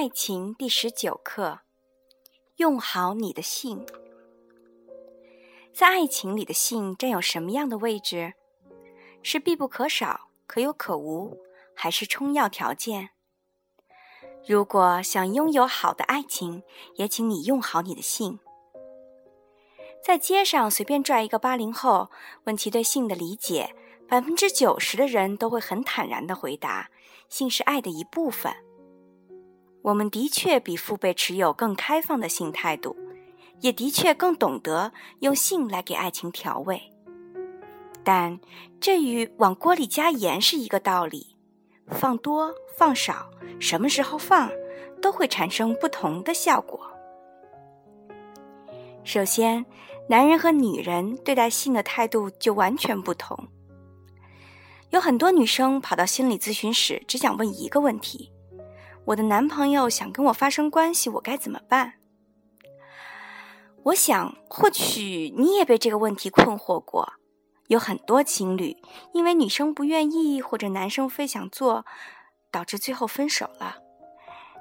爱情第十九课：用好你的性。在爱情里的性占有什么样的位置？是必不可少、可有可无，还是充要条件？如果想拥有好的爱情，也请你用好你的性。在街上随便拽一个八零后，问其对性的理解。百分之九十的人都会很坦然地回答：“性是爱的一部分。”我们的确比父辈持有更开放的性态度，也的确更懂得用性来给爱情调味。但这与往锅里加盐是一个道理，放多放少，什么时候放，都会产生不同的效果。首先，男人和女人对待性的态度就完全不同。有很多女生跑到心理咨询室，只想问一个问题：我的男朋友想跟我发生关系，我该怎么办？我想，或许你也被这个问题困惑过。有很多情侣因为女生不愿意，或者男生非想做，导致最后分手了。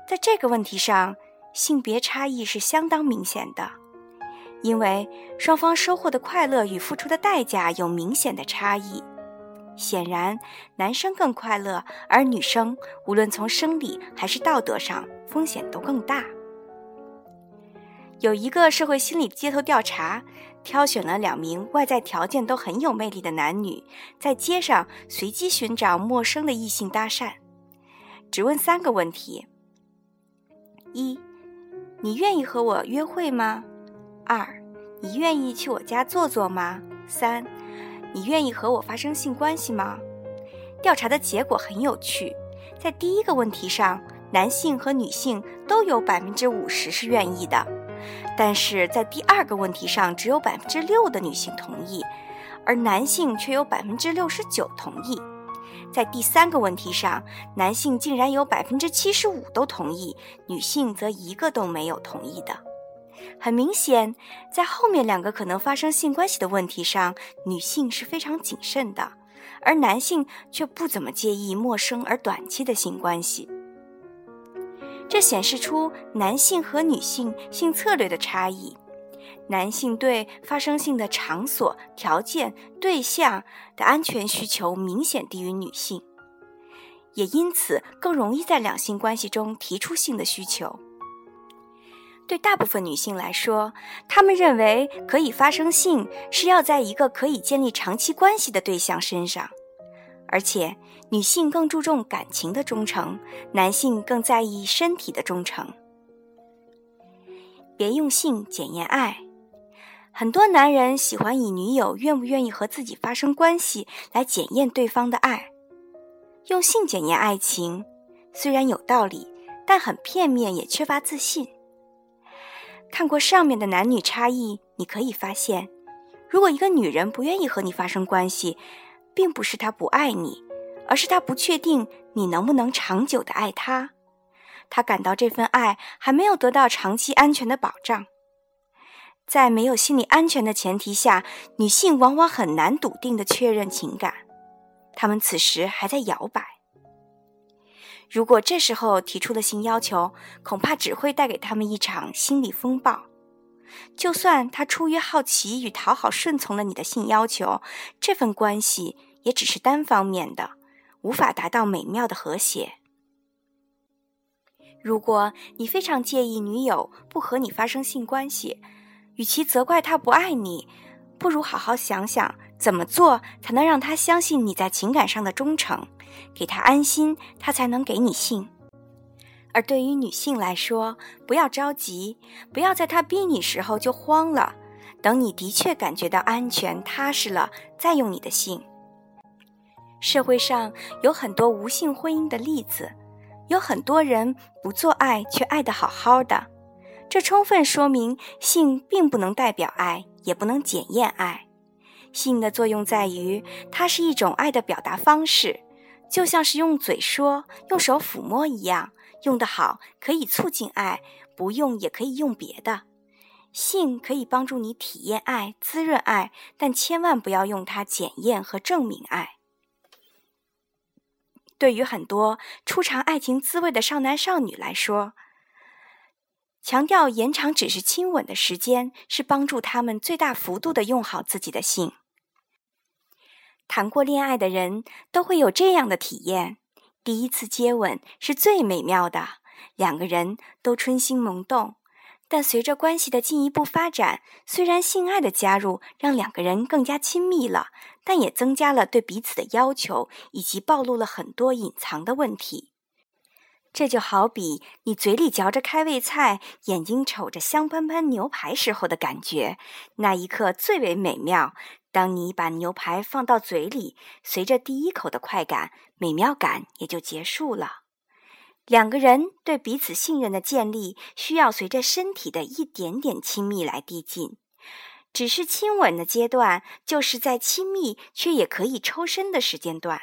在这个问题上，性别差异是相当明显的，因为双方收获的快乐与付出的代价有明显的差异。显然，男生更快乐，而女生无论从生理还是道德上风险都更大。有一个社会心理街头调查，挑选了两名外在条件都很有魅力的男女，在街上随机寻找陌生的异性搭讪，只问三个问题：一，你愿意和我约会吗？二，你愿意去我家坐坐吗？三。你愿意和我发生性关系吗？调查的结果很有趣，在第一个问题上，男性和女性都有百分之五十是愿意的，但是在第二个问题上，只有百分之六的女性同意，而男性却有百分之六十九同意。在第三个问题上，男性竟然有百分之七十五都同意，女性则一个都没有同意的。很明显，在后面两个可能发生性关系的问题上，女性是非常谨慎的，而男性却不怎么介意陌生而短期的性关系。这显示出男性和女性性策略的差异。男性对发生性的场所、条件、对象的安全需求明显低于女性，也因此更容易在两性关系中提出性的需求。对大部分女性来说，她们认为可以发生性是要在一个可以建立长期关系的对象身上，而且女性更注重感情的忠诚，男性更在意身体的忠诚。别用性检验爱，很多男人喜欢以女友愿不愿意和自己发生关系来检验对方的爱。用性检验爱情虽然有道理，但很片面，也缺乏自信。看过上面的男女差异，你可以发现，如果一个女人不愿意和你发生关系，并不是她不爱你，而是她不确定你能不能长久的爱她。她感到这份爱还没有得到长期安全的保障。在没有心理安全的前提下，女性往往很难笃定的确认情感，她们此时还在摇摆。如果这时候提出的性要求，恐怕只会带给他们一场心理风暴。就算他出于好奇与讨好顺从了你的性要求，这份关系也只是单方面的，无法达到美妙的和谐。如果你非常介意女友不和你发生性关系，与其责怪她不爱你，不如好好想想怎么做才能让他相信你在情感上的忠诚。给他安心，他才能给你性。而对于女性来说，不要着急，不要在他逼你时候就慌了，等你的确感觉到安全踏实了，再用你的性。社会上有很多无性婚姻的例子，有很多人不做爱却爱得好好的，这充分说明性并不能代表爱，也不能检验爱。性的作用在于，它是一种爱的表达方式。就像是用嘴说、用手抚摸一样，用得好可以促进爱，不用也可以用别的。性可以帮助你体验爱、滋润爱，但千万不要用它检验和证明爱。对于很多初尝爱情滋味的少男少女来说，强调延长只是亲吻的时间，是帮助他们最大幅度的用好自己的性。谈过恋爱的人都会有这样的体验：第一次接吻是最美妙的，两个人都春心萌动。但随着关系的进一步发展，虽然性爱的加入让两个人更加亲密了，但也增加了对彼此的要求，以及暴露了很多隐藏的问题。这就好比你嘴里嚼着开胃菜，眼睛瞅着香喷喷牛排时候的感觉，那一刻最为美妙。当你把牛排放到嘴里，随着第一口的快感，美妙感也就结束了。两个人对彼此信任的建立，需要随着身体的一点点亲密来递进。只是亲吻的阶段，就是在亲密却也可以抽身的时间段。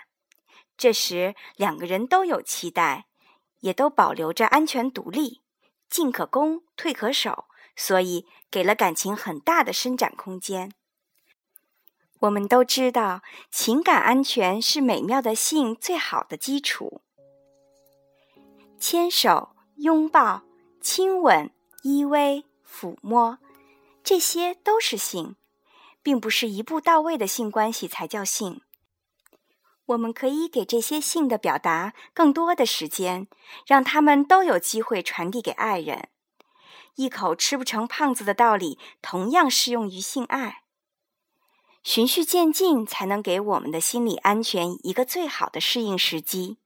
这时，两个人都有期待。也都保留着安全独立，进可攻，退可守，所以给了感情很大的伸展空间。我们都知道，情感安全是美妙的性最好的基础。牵手、拥抱、亲吻、依偎、抚摸，这些都是性，并不是一步到位的性关系才叫性。我们可以给这些性的表达更多的时间，让他们都有机会传递给爱人。一口吃不成胖子的道理同样适用于性爱。循序渐进，才能给我们的心理安全一个最好的适应时机。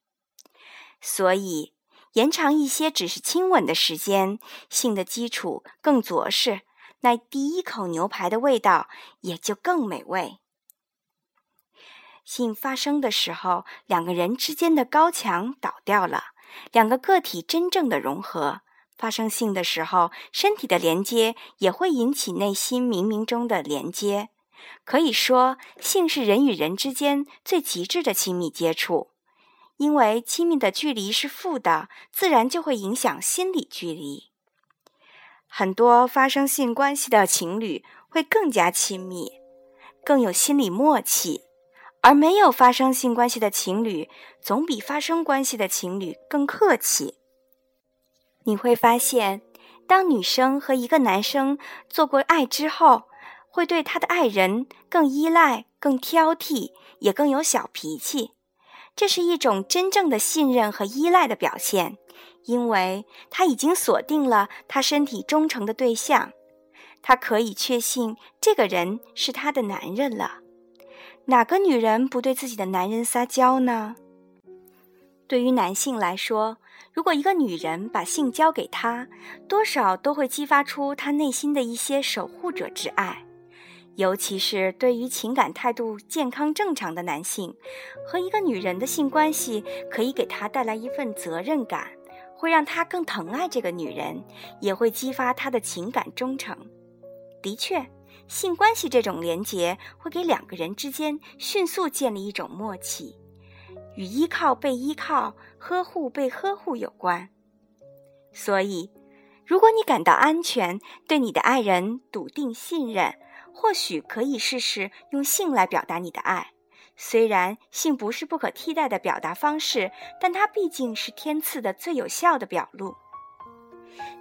所以，延长一些只是亲吻的时间，性的基础更着实，那第一口牛排的味道也就更美味。性发生的时候，两个人之间的高墙倒掉了，两个个体真正的融合。发生性的时候，身体的连接也会引起内心冥冥中的连接。可以说，性是人与人之间最极致的亲密接触。因为亲密的距离是负的，自然就会影响心理距离。很多发生性关系的情侣会更加亲密，更有心理默契。而没有发生性关系的情侣，总比发生关系的情侣更客气。你会发现，当女生和一个男生做过爱之后，会对他的爱人更依赖、更挑剔，也更有小脾气。这是一种真正的信任和依赖的表现，因为他已经锁定了他身体忠诚的对象，他可以确信这个人是他的男人了。哪个女人不对自己的男人撒娇呢？对于男性来说，如果一个女人把性交给他，多少都会激发出他内心的一些守护者之爱。尤其是对于情感态度健康正常的男性，和一个女人的性关系可以给他带来一份责任感，会让他更疼爱这个女人，也会激发他的情感忠诚。的确。性关系这种连结会给两个人之间迅速建立一种默契，与依靠被依靠、呵护被呵护有关。所以，如果你感到安全，对你的爱人笃定信任，或许可以试试用性来表达你的爱。虽然性不是不可替代的表达方式，但它毕竟是天赐的最有效的表露。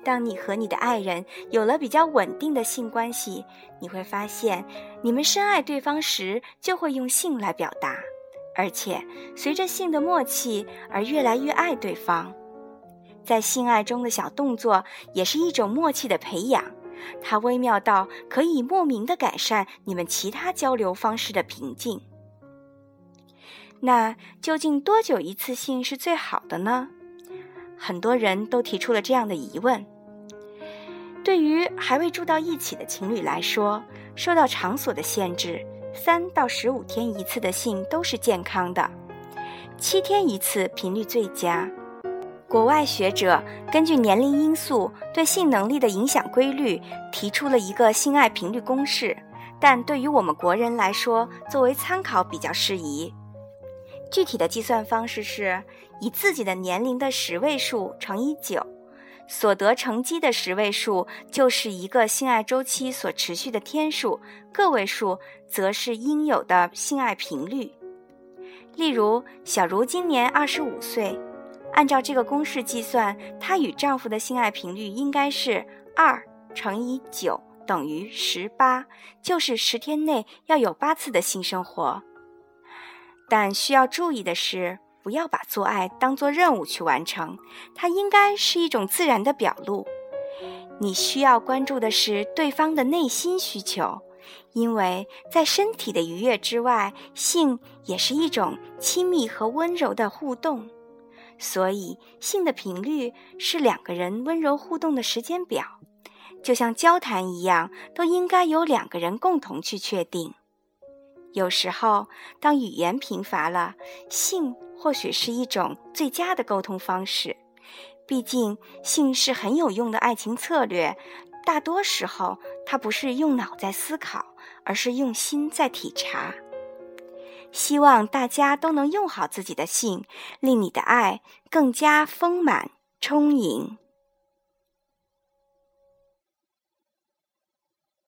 当你和你的爱人有了比较稳定的性关系，你会发现，你们深爱对方时就会用性来表达，而且随着性的默契而越来越爱对方。在性爱中的小动作也是一种默契的培养，它微妙到可以莫名的改善你们其他交流方式的平静。那究竟多久一次性是最好的呢？很多人都提出了这样的疑问：对于还未住到一起的情侣来说，受到场所的限制，三到十五天一次的性都是健康的，七天一次频率最佳。国外学者根据年龄因素对性能力的影响规律，提出了一个性爱频率公式，但对于我们国人来说，作为参考比较适宜。具体的计算方式是以自己的年龄的十位数乘以九，所得乘积的十位数就是一个性爱周期所持续的天数，个位数则是应有的性爱频率。例如，小茹今年二十五岁，按照这个公式计算，她与丈夫的性爱频率应该是二乘以九等于十八，就是十天内要有八次的性生活。但需要注意的是，不要把做爱当作任务去完成，它应该是一种自然的表露。你需要关注的是对方的内心需求，因为在身体的愉悦之外，性也是一种亲密和温柔的互动。所以，性的频率是两个人温柔互动的时间表，就像交谈一样，都应该由两个人共同去确定。有时候，当语言贫乏了，性或许是一种最佳的沟通方式。毕竟，性是很有用的爱情策略。大多时候，它不是用脑在思考，而是用心在体察。希望大家都能用好自己的性，令你的爱更加丰满充盈。